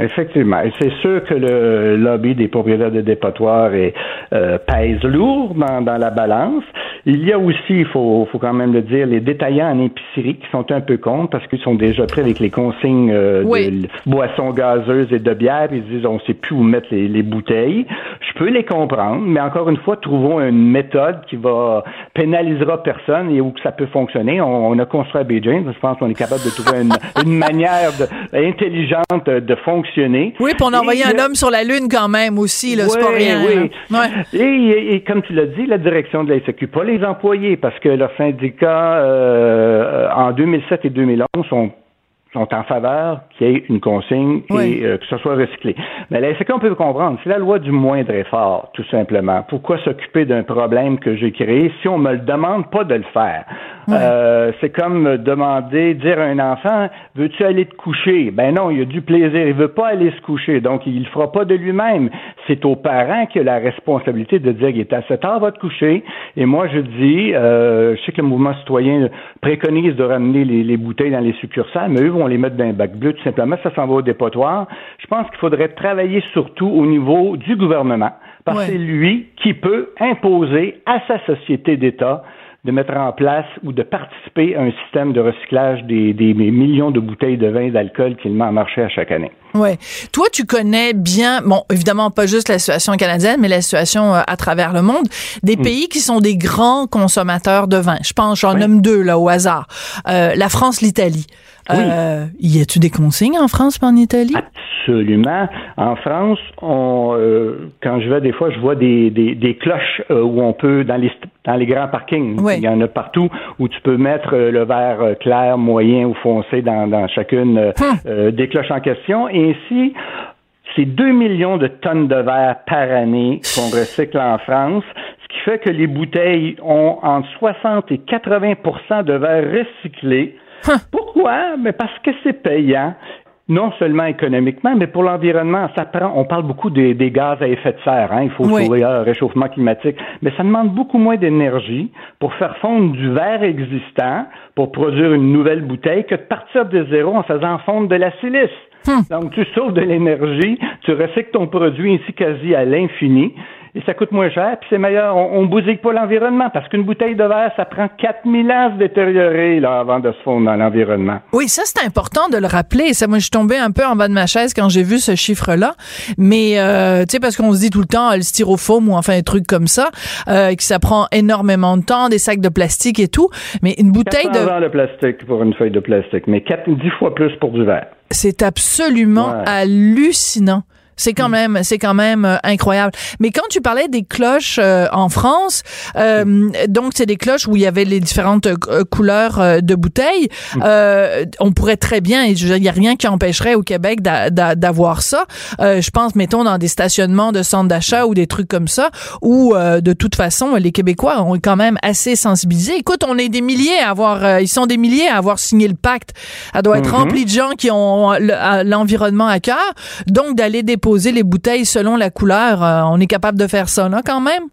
Effectivement. Et c'est sûr que le lobby des propriétaires de dépotoirs est, euh, pèse lourd dans, dans, la balance. Il y a aussi, il faut, faut quand même le dire, les détaillants en épicerie qui sont un peu contre parce qu'ils sont déjà prêts avec les consignes euh, de boissons gazeuses et de bière. Ils disent on sait plus où mettre les, les, bouteilles. Je peux les comprendre, mais encore une fois, trouvons une méthode qui va pénalisera personne et où ça peut fonctionner. On, on a construit à Beijing. Je pense qu'on est capable de trouver une, une manière de, intelligente de fonctionner. Oui, puis on a envoyé un homme sur la Lune quand même aussi, là, c'est pas rien. Oui. Et, et, comme tu l'as dit, la direction de la SQ, pas les employés, parce que leurs syndicats, euh, en 2007 et 2011, sont sont en faveur qu'il y ait une consigne et euh, que ce soit recyclé. Mais la SQ, on peut comprendre, c'est la loi du moindre effort, tout simplement. Pourquoi s'occuper d'un problème que j'ai créé si on me le demande pas de le faire? Euh, c'est comme demander, dire à un enfant, veux-tu aller te coucher? Ben non, il a du plaisir, il veut pas aller se coucher, donc il le fera pas de lui-même. C'est aux parents qui ont la responsabilité de dire, il est à 7 heures, va te coucher. Et moi, je dis, euh, je sais que le mouvement citoyen préconise de ramener les, bouteilles dans les succursales, mais eux vont les mettre dans un bac bleu, tout simplement, ça s'en va au dépotoir. Je pense qu'il faudrait travailler surtout au niveau du gouvernement, parce que c'est lui qui peut imposer à sa société d'État de mettre en place ou de participer à un système de recyclage des, des millions de bouteilles de vin et d'alcool qu'il met en marché à chaque année. Ouais. Toi, tu connais bien, bon, évidemment pas juste la situation canadienne, mais la situation euh, à travers le monde, des hmm. pays qui sont des grands consommateurs de vin. Je pense, j'en nomme deux là au hasard. Euh, la France, l'Italie. Euh, y a-tu des consignes en France pas en Italie? Absolument. En France, on, euh, quand je vais des fois, je vois des, des, des cloches euh, où on peut, dans les, dans les grands parkings, il y en a partout où tu peux mettre euh, le verre clair, moyen ou foncé dans, dans chacune hum. des cloches en question. Et ainsi, c'est 2 millions de tonnes de verre par année qu'on recycle en France, ce qui fait que les bouteilles ont entre 60 et 80% de verre recyclé Hein. Pourquoi? Mais parce que c'est payant non seulement économiquement, mais pour l'environnement. Ça prend, on parle beaucoup des, gaz à effet de serre, hein, il faut trouver un réchauffement climatique, mais ça demande beaucoup moins d'énergie pour faire fondre du verre existant, pour produire une nouvelle bouteille, que de partir de zéro en faisant fondre de la silice. Hum. Donc, tu sauves de l'énergie, tu recycles ton produit ainsi quasi à l'infini et ça coûte moins cher, puis c'est meilleur. On, on bousille pas l'environnement parce qu'une bouteille de verre, ça prend 4000 ans à se détériorer là, avant de se fondre dans l'environnement. Oui, ça c'est important de le rappeler. Ça, moi, je suis tombée un peu en bas de ma chaise quand j'ai vu ce chiffre-là. Mais euh, tu sais, parce qu'on se dit tout le temps le styrofoam ou enfin des trucs comme ça, euh, que ça prend énormément de temps, des sacs de plastique et tout. Mais une bouteille de ans de plastique pour une feuille de plastique, mais 4, 10 fois plus pour du verre. C'est absolument hallucinant. C'est quand mm. même, c'est quand même euh, incroyable. Mais quand tu parlais des cloches euh, en France, euh, donc c'est des cloches où il y avait les différentes couleurs de bouteilles. Mm. on pourrait très bien, il y a rien qui empêcherait au Québec d'avoir ça. je pense, mettons dans des stationnements de centres d'achat ou des trucs comme ça, où de toute façon les Québécois ont quand même assez sensibilisé. Écoute, on est des milliers à avoir, ils sont des milliers à avoir signé le pacte. Ça doit être mm-hmm. rempli de gens qui ont l'environnement à cœur, donc d'aller déposer poser les bouteilles selon la couleur. Euh, on est capable de faire ça, là, quand même?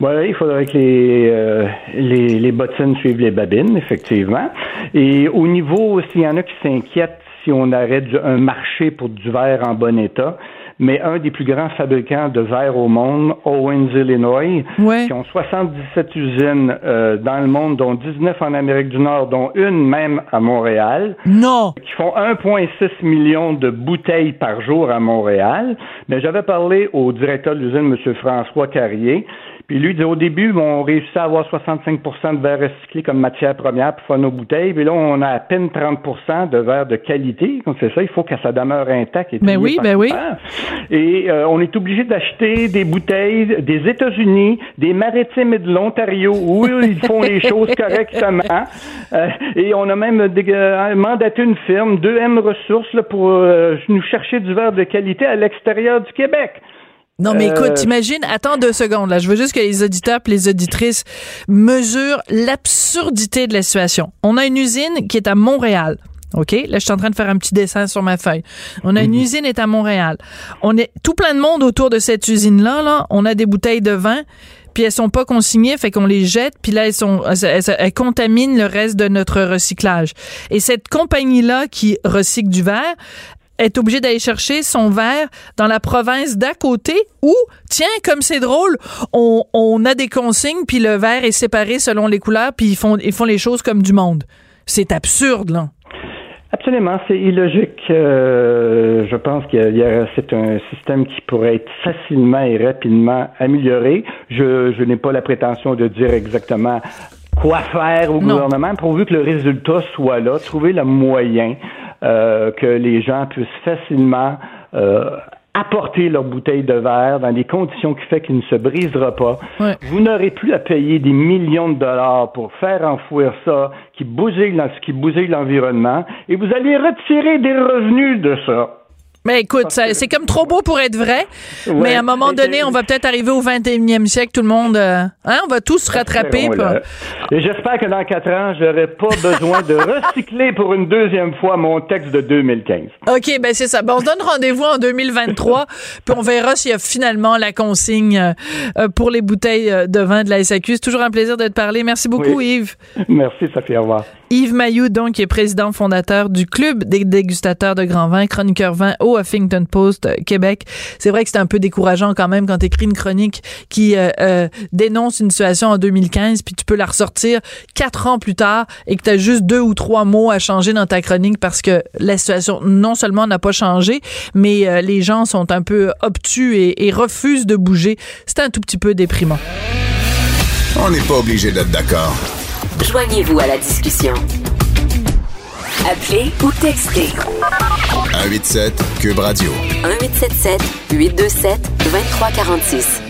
Oui, il faudrait que les, euh, les, les, bottines suivent les babines, effectivement. Et au niveau, s'il y en a qui s'inquiètent si on arrête un marché pour du verre en bon état, mais un des plus grands fabricants de verre au monde, Owens, Illinois, qui ont 77 usines euh, dans le monde, dont 19 en Amérique du Nord, dont une même à Montréal. Non. Qui font 1,6 million de bouteilles par jour à Montréal. Mais j'avais parlé au directeur de l'usine, M. François Carrier, puis lui, au début, on réussit à avoir 65% de verre recyclé comme matière première pour faire nos bouteilles. Puis là, on a à peine 30% de verre de qualité. Comme c'est ça, il faut que ça demeure intact. Et ben oui, ben oui. Et euh, on est obligé d'acheter des bouteilles des États-Unis, des Maritimes et de l'Ontario, où ils font les choses correctement. Euh, et on a même euh, mandaté une firme, 2M Ressources, pour nous chercher du verre de qualité à l'extérieur du Québec. Non, mais écoute, euh, t'imagines, attends deux secondes, là. Je veux juste que les auditeurs et les auditrices mesurent l'absurdité de la situation. On a une usine qui est à Montréal. OK? Là, je suis en train de faire un petit dessin sur ma feuille. On a une mhm. usine est à Montréal. On est tout plein de monde autour de cette usine-là, là. On a des bouteilles de vin, puis elles sont pas consignées, fait qu'on les jette, puis là, elles sont, elles contaminent le reste de notre recyclage. Et cette compagnie-là qui recycle du verre, est obligé d'aller chercher son verre dans la province d'à côté où, tiens, comme c'est drôle, on, on, a des consignes, puis le verre est séparé selon les couleurs, puis ils font, ils font les choses comme du monde. C'est absurde, là. Absolument, c'est illogique. Euh, je pense a, c'est un système qui pourrait être facilement et rapidement amélioré. Je, je n'ai pas la prétention de dire exactement quoi faire au gouvernement, pourvu que le résultat soit là, trouver le moyen euh, que les gens puissent facilement euh, apporter leur bouteille de verre dans des conditions qui fait qu'il ne se brisera pas. Vous n'aurez plus à payer des millions de dollars pour faire enfouir ça, qui bousille, qui bousille l'environnement, et vous allez retirer des revenus de ça. Mais écoute, c'est comme trop beau pour être vrai. mais à un moment donné, on va peut-être arriver au 21e siècle, tout le monde, euh, hein, on va tous se rattraper. Et j'espère que dans quatre ans, j'aurai pas besoin de recycler pour une deuxième fois mon texte de 2015. OK, ben c'est ça. Ben, on se donne rendez-vous en 2023, puis on verra s'il y a finalement la consigne euh, euh, pour les bouteilles de vin de la SAQ. C'est toujours un plaisir de te parler. Merci beaucoup, Yves. Merci, Sophie. Au revoir. Yves Mailloux, donc, qui est président fondateur du Club des dégustateurs de grands vins, chroniqueur vin au Huffington Post euh, Québec. C'est vrai que c'est un peu décourageant quand même quand tu écris une chronique qui euh, euh, dénonce une situation en 2015, puis tu peux la ressortir quatre ans plus tard et que tu as juste deux ou trois mots à changer dans ta chronique parce que la situation non seulement n'a pas changé, mais les gens sont un peu obtus et, et refusent de bouger. C'est un tout petit peu déprimant. On n'est pas obligé d'être d'accord. Joignez-vous à la discussion. Appelez ou textez. 187 Cube Radio. 1877 827 2346.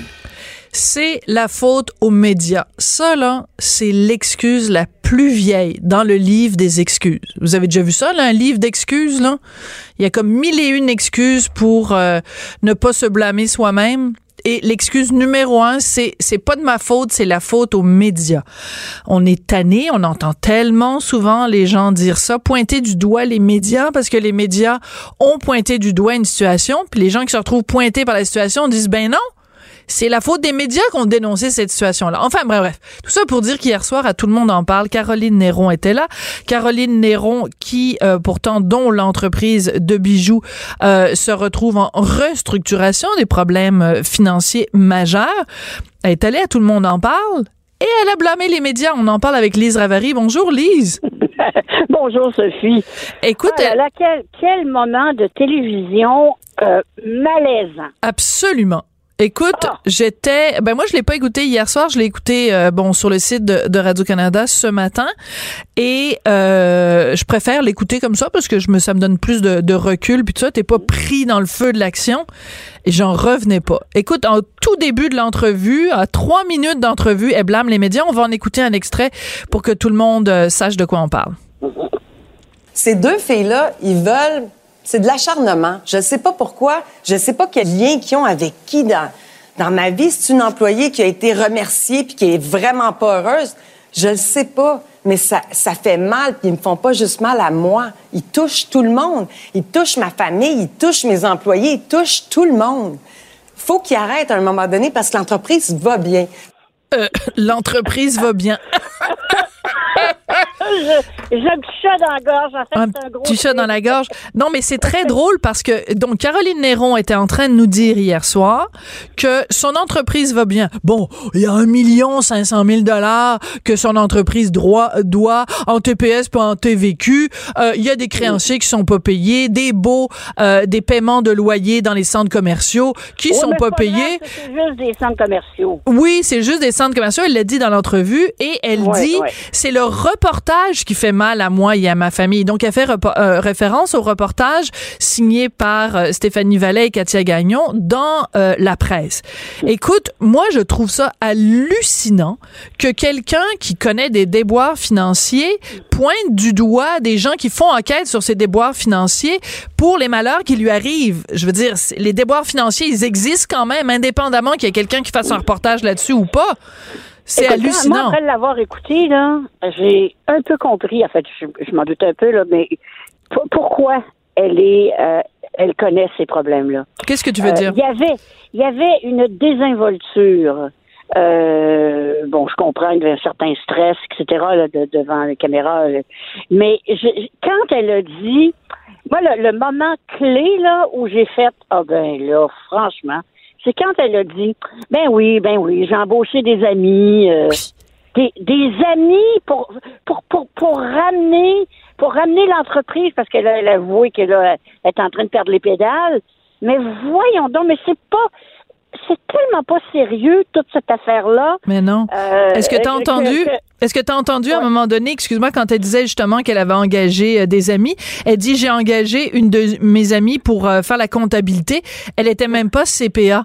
C'est la faute aux médias. Ça, là, c'est l'excuse la plus vieille dans le livre des excuses. Vous avez déjà vu ça, là, un livre d'excuses, là? Il y a comme mille et une excuses pour euh, ne pas se blâmer soi-même. Et l'excuse numéro un, c'est c'est pas de ma faute, c'est la faute aux médias. On est tanné, on entend tellement souvent les gens dire ça, pointer du doigt les médias parce que les médias ont pointé du doigt une situation, puis les gens qui se retrouvent pointés par la situation disent ben non, c'est la faute des médias qui ont dénoncé cette situation-là. Enfin, bref, bref. Tout ça pour dire qu'hier soir, à tout le monde en parle, Caroline Néron était là. Caroline Néron, qui, euh, pourtant, dont l'entreprise de bijoux euh, se retrouve en restructuration des problèmes euh, financiers majeurs, elle est allée à tout le monde en parle. Et elle a blâmé les médias. On en parle avec Lise Ravary. Bonjour, Lise. Bonjour, Sophie. Écoute. Ah quel, quel, moment de télévision malaisant. Absolument. Écoute, ah. j'étais, ben moi je l'ai pas écouté hier soir, je l'ai écouté euh, bon sur le site de, Radio Canada ce matin et euh, je préfère l'écouter comme ça parce que je me ça me donne plus de, recul puis tu vois t'es pas pris dans le feu de l'action et j'en revenais pas. Écoute, en tout début de l'entrevue, à trois minutes d'entrevue, elle blâme les médias. On va en écouter un extrait pour que tout le monde euh, sache de quoi on parle. Ces deux filles là, ils veulent c'est de l'acharnement. Je ne sais pas pourquoi. Je ne sais pas quel lien qu'ils ont avec qui dans, dans ma vie. C'est une employée qui a été remerciée puis qui est vraiment pas heureuse. Je ne sais pas, mais ça, ça fait mal. Puis ils me font pas juste mal à moi. Ils touchent tout le monde. Ils touchent ma famille. Ils touchent mes employés. Ils touchent tout le monde. Faut qu'ils arrêtent à un moment donné parce que l'entreprise va bien. Euh, l'entreprise va bien. J'ai un petit chat dans la gorge. En fait, un un gros petit chat dans la gorge. Non, mais c'est très drôle parce que donc Caroline Néron était en train de nous dire hier soir que son entreprise va bien. Bon, il y a un million cinq cent mille dollars que son entreprise droit, doit en TPS pas en TVQ. Euh, il y a des créanciers qui sont pas payés, des baux, euh, des paiements de loyer dans les centres commerciaux qui Ouais, sont pas payés. C'est juste des centres commerciaux. Oui, c'est juste des centres commerciaux. Elle l'a dit dans l'entrevue et elle Ouais, dit ouais. c'est le reportage qui fait mal à moi et à ma famille. Donc, elle fait euh, référence au reportage signé par euh, Stéphanie Vallet et Katia Gagnon dans euh, la presse. Écoute, moi, je trouve ça hallucinant que quelqu'un qui connaît des déboires financiers pointe du doigt des gens qui font enquête sur ces déboires financiers pour les malheurs qui lui arrivent. Je veux dire, les déboires financiers, ils existent quand même, indépendamment qu'il y ait quelqu'un qui fasse un reportage là-dessus ou pas. C'est Moi, hallucinant. après l'avoir écouté, là, j'ai un peu compris. En fait, je, je m'en doute un peu, là, mais pourquoi elle est, euh, elle connaît ces problèmes-là? Qu'est-ce que tu veux Euh, dire? Il y avait, il y avait une désinvolture. Euh, bon, je comprends qu'il y avait un certain stress, etc. là, de- devant la caméra, là. mais je- quand elle a dit, moi, le, le moment clé là où j'ai fait, ah ben là, franchement, c'est quand elle a dit, ben oui, ben oui, j'ai embauché des amis. euh, des, des amis pour, pour, pour, pour ramener pour ramener l'entreprise parce qu'elle a, elle a avoué qu'elle est en train de perdre les pédales. Mais voyons donc, mais c'est pas c'est tellement pas sérieux toute cette affaire-là. Mais non. Euh, Est-ce que tu as que- entendu? Est-ce que tu as entendu à un moment donné, excuse-moi, quand elle disait justement qu'elle avait engagé euh, des amis, elle dit j'ai engagé une de mes amies pour euh, faire la comptabilité. Elle était même pas CPA.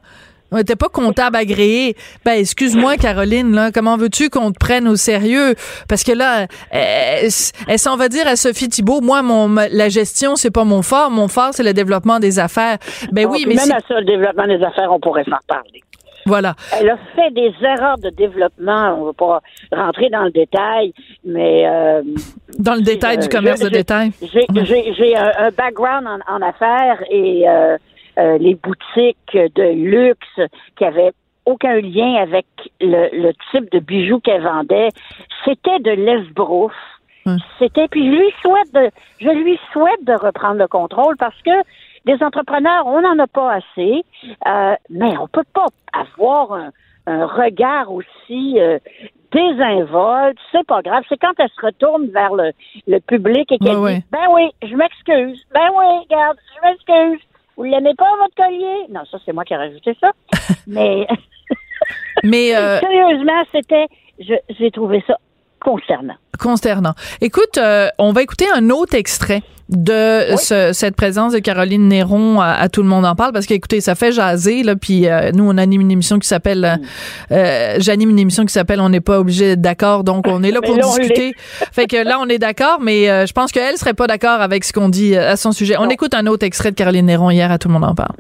On n'était pas comptable agréé. Ben, excuse-moi, Caroline, là, comment veux-tu qu'on te prenne au sérieux? Parce que là, elle, elle s'en va dire à Sophie Thibault, moi, mon, ma- la gestion, c'est pas mon fort. Mon fort, c'est le développement des affaires. Ben Bon, oui, mais même si- à ça, le développement des affaires, on pourrait s'en reparler. voilà. Elle a fait des erreurs de développement. On va pas rentrer dans le détail, mais euh, Dans le détail euh, du commerce de détail. J'ai un, un background en, en affaires et euh, euh, les boutiques de luxe qui avaient aucun lien avec le, le type de bijoux qu'elle vendait, c'était de l'esbrouf. C'était puis je lui souhaite de je lui souhaite de reprendre le contrôle parce que des entrepreneurs, on n'en a pas assez, euh, mais on peut pas avoir un, un regard aussi euh, désinvolte. C'est pas grave. C'est quand elle se retourne vers le, le public et qu'elle Ouais, dit ouais. Ben oui, je m'excuse. Ben oui, regarde, je m'excuse. Vous l'aimez pas, votre collier? Non, ça, c'est moi qui ai rajouté ça. mais Mais euh, sérieusement, c'était. J'ai trouvé ça concernant. consternant. Écoute, euh, on va écouter un autre extrait de ce- cette présence de Caroline Néron à, à Tout le monde en parle parce qu'écoutez, ça fait jaser là puis euh, nous on anime une émission qui s'appelle euh, euh, j'anime une émission qui s'appelle on n'est pas obligé d'être d'accord donc on est là pour là, discuter. fait que là on est d'accord mais euh, je pense qu'elle serait pas d'accord avec ce qu'on dit euh, à son sujet. On écoute un autre extrait de Caroline Néron hier à Tout le monde en parle.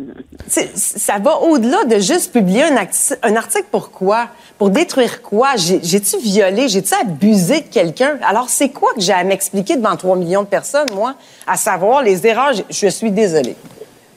Ça va au-delà de juste publier un, acti- un article pour quoi? Pour détruire quoi? J'ai- J'ai-tu violé? J'ai-tu abusé de quelqu'un? Alors, c'est quoi que j'ai à m'expliquer devant 3 millions de personnes, moi? À savoir les erreurs, je, suis désolée.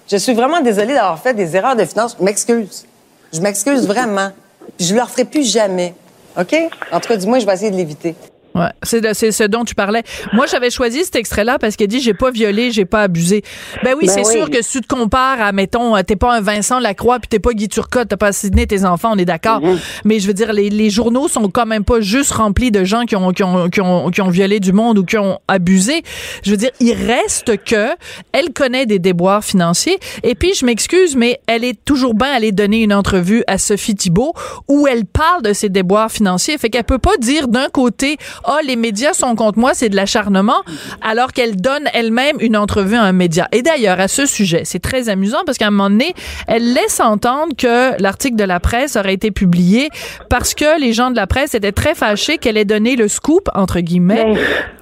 Je suis vraiment désolée d'avoir fait des erreurs de finance. Je m'excuse. Je m'excuse vraiment. Puis je le referai plus jamais. OK? En tout cas, du moins, je vais essayer de l'éviter. Ouais, c'est c'est ce dont tu parlais. Moi, j'avais choisi cet extrait-là parce qu'elle dit j'ai pas violé, j'ai pas abusé. Ben oui, Ben c'est oui. sûr que si tu te compares à mettons, euh, t'es pas un Vincent Lacroix puis t'es pas Guy Turcotte, t'as pas assassiné tes enfants, on est d'accord. Mm-hmm. Mais je veux dire les, les journaux sont quand même pas juste remplis de gens qui ont qui ont qui ont qui ont violé du monde ou qui ont abusé. Je veux dire, il reste que elle connaît des déboires financiers et puis je m'excuse mais elle est toujours bien allée donner une entrevue à Sophie Thibault où elle parle de ses déboires financiers. Fait qu'elle peut pas dire d'un côté, ah, les médias sont contre moi, c'est de l'acharnement, alors qu'elle donne elle-même une entrevue à un média. Et d'ailleurs, à ce sujet, c'est très amusant parce qu'à un moment donné, elle laisse entendre que l'article de la presse aurait été publié parce que les gens de la presse étaient très fâchés qu'elle ait donné le scoop, entre guillemets,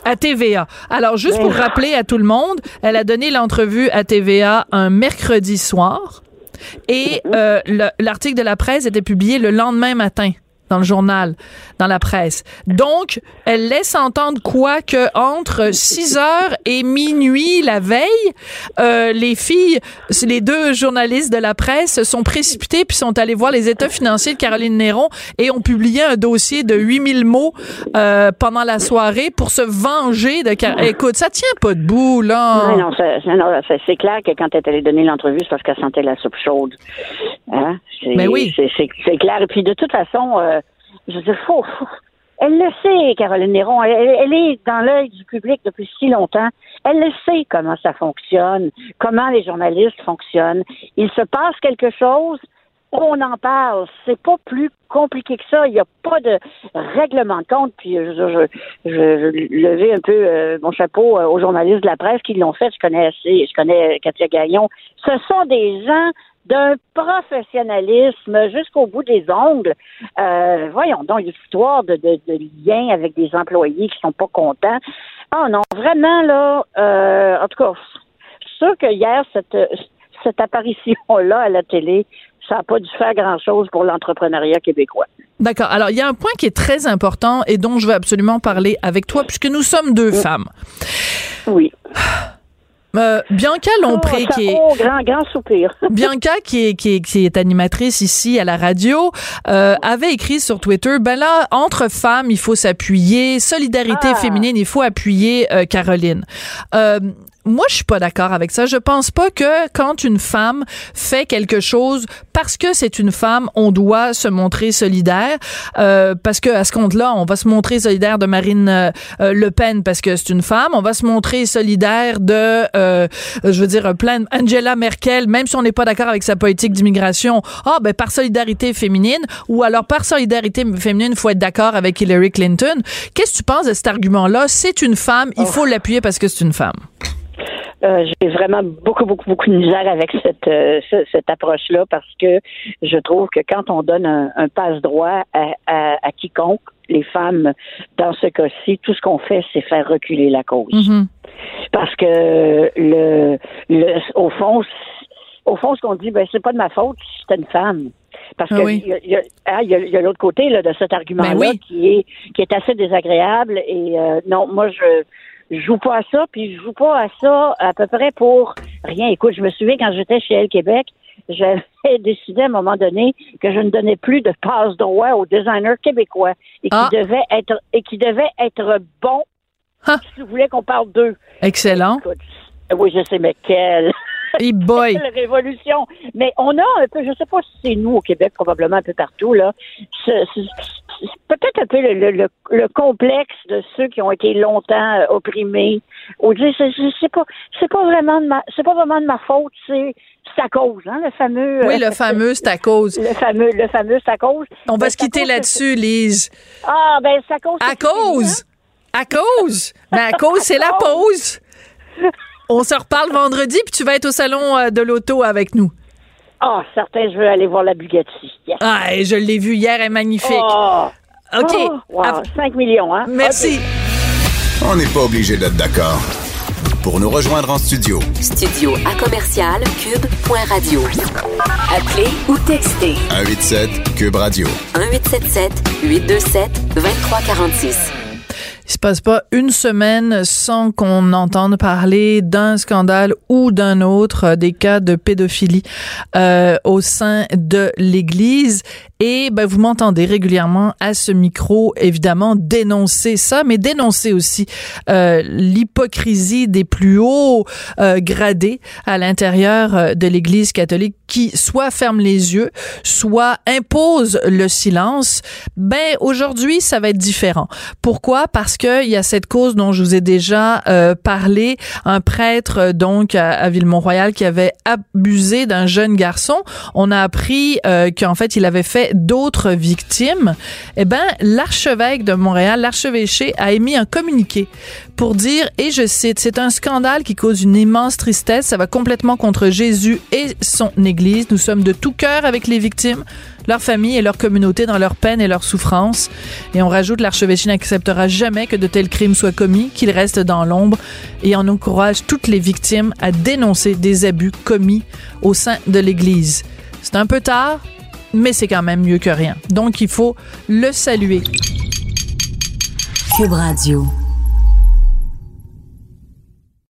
à TVA. Alors, juste pour rappeler à tout le monde, elle a donné l'entrevue à TVA un mercredi soir et euh, le- l'article de la presse était publié le lendemain matin. Dans le journal, dans la presse. Donc, elle laisse entendre quoi que entre 6 heures et minuit la veille, euh, les filles, les deux journalistes de la presse sont précipités puis sont allés voir les états financiers de Caroline Néron et ont publié un dossier de 8000 mots euh, pendant la soirée pour se venger de Car Écoute, ça tient pas debout, là. Non, non, c'est clair que quand elle est allée donner l'entrevue, c'est parce qu'elle sentait la soupe chaude. Hein? Mais oui. C'est clair. Et puis, de toute façon, euh, je veux dire, faut, elle le sait, Caroline Néron. Elle, est dans l'œil du public depuis si longtemps. Elle le sait comment ça fonctionne, comment les journalistes fonctionnent. Il se passe quelque chose, on en parle. C'est pas plus compliqué que ça. Il n'y a pas de règlement de compte. Puis je, je, levais un peu euh, mon chapeau euh, aux journalistes de la presse qui l'ont fait. Je connais assez, je connais Katia Gaillon. Ce sont des gens d'un professionnalisme jusqu'au bout des ongles. Euh, voyons donc l'histoire de, de, de liens avec des employés qui sont pas contents. Ah non, vraiment là, euh, en tout cas, je suis sûr que hier, cette, cette apparition-là à la télé, ça n'a pas dû faire grand-chose pour l'entrepreneuriat québécois. D'accord. Alors, il y a un point qui est très important et dont je veux absolument parler avec toi, puisque nous sommes deux femmes. Oui. Euh, Bianca Lompré, oh, qui est oh, grand, grand soupir. Bianca, qui est, qui est, qui est animatrice ici à la radio, euh, avait écrit sur Twitter, ben là, entre femmes, il faut s'appuyer, solidarité Ah. féminine, il faut appuyer euh, Caroline. Moi, je suis pas d'accord avec ça. Je pense pas que quand une femme fait quelque chose parce que c'est une femme, on doit se montrer solidaire. Euh, parce que à ce compte-là, on va se montrer solidaire de Marine euh, euh, Le Pen parce que c'est une femme. On va se montrer solidaire de, euh, je veux dire, plein Angela Merkel, même si on n'est pas d'accord avec sa politique d'immigration. Ah, ben par solidarité féminine, ou alors par solidarité féminine, faut être d'accord avec Hillary Clinton. Qu'est-ce que tu penses de cet argument-là? C'est une femme, il faut l'appuyer parce que c'est une femme. Euh, j'ai vraiment beaucoup, beaucoup, beaucoup de misère avec cette, euh, ce- cette approche-là parce que je trouve que quand on donne un, un passe-droit à, à, à quiconque, les femmes, dans ce cas-ci, tout ce qu'on fait, c'est faire reculer la cause. Mhm. Parce que le, le au fond, au fond, ce qu'on dit, ben c'est pas de ma faute, si c'était une femme. Parce Ah que oui. il y a- il y a, ah, a- l'autre côté là, de cet argument-là Ben oui. qui est qui est assez désagréable. Et euh, non, moi je je joue pas à ça, puis je joue pas à ça à peu près pour rien. Écoute, je me souviens quand j'étais chez Elle Québec, j'avais décidé à un moment donné que je ne donnais plus de passe droit aux designers québécois et qui Ah. devaient être et qui devaient être bons Ah. si vous voulez qu'on parle d'eux. Excellent. Écoute, oui, je sais, mais quelle, Et boy. quelle révolution. Mais on a un peu, je sais pas si c'est nous au Québec, probablement un peu partout, là, peut-être un peu le, le- le- le complexe de ceux qui ont été longtemps euh, opprimés. Dire, c'est, pas, c'est pas vraiment de ma, c'est pas vraiment de ma faute, c'est, c'est à cause, hein, le fameux. Oui, euh, le fameux, c'est à cause. le fameux, le fameux, c'est à cause. On va se quitter là-dessus, Lise. Ah, ben, c'est à cause. À cause. À cause. Mais à cause, c'est la pause. On se reparle vendredi, puis tu vas être au salon euh, de l'auto avec nous. Ah, certain, je veux aller voir la Bugatti. Yes. Ah, et je l'ai vu hier, elle est magnifique. Oh. OK. Oh, wow, À- 5 millions, hein? Merci. On n'est pas obligé d'être d'accord. Pour nous rejoindre en studio, Studio à commercial cube.radio. Appelez ou textez 187 Cube Radio. 1877 827 2346. Il se passe pas une semaine sans qu'on entende parler d'un scandale ou d'un autre, euh, des cas de pédophilie euh, au sein de l'Église. Et ben, vous m'entendez régulièrement à ce micro, évidemment, dénoncer ça, mais dénoncer aussi euh, l'hypocrisie des plus hauts euh, gradés à l'intérieur euh, de l'Église catholique qui soit ferme les yeux, soit impose le silence. Ben aujourd'hui, ça va être différent. Pourquoi? Parce que il y a cette cause dont je vous ai déjà euh, parlé, un prêtre euh, donc à, à Villemont-Royal qui avait abusé d'un jeune garçon. On a appris euh, qu'en fait il avait fait d'autres victimes. Eh ben l'archevêque de Montréal, l'archevêché, a émis un communiqué pour dire, et je cite, c'est un scandale qui cause une immense tristesse. Ça va complètement contre Jésus et son Église. Nous sommes de tout cœur avec les victimes, leurs familles et leur communauté dans leur peine et leur souffrance. Et on rajoute, l'archevêché n'acceptera jamais que de tels crimes soient commis, qu'ils restent dans l'ombre, et on encourage toutes les victimes à dénoncer des abus commis au sein de l'Église. C'est un peu tard, mais c'est quand même mieux que rien. Donc, il faut le saluer. Cube Radio.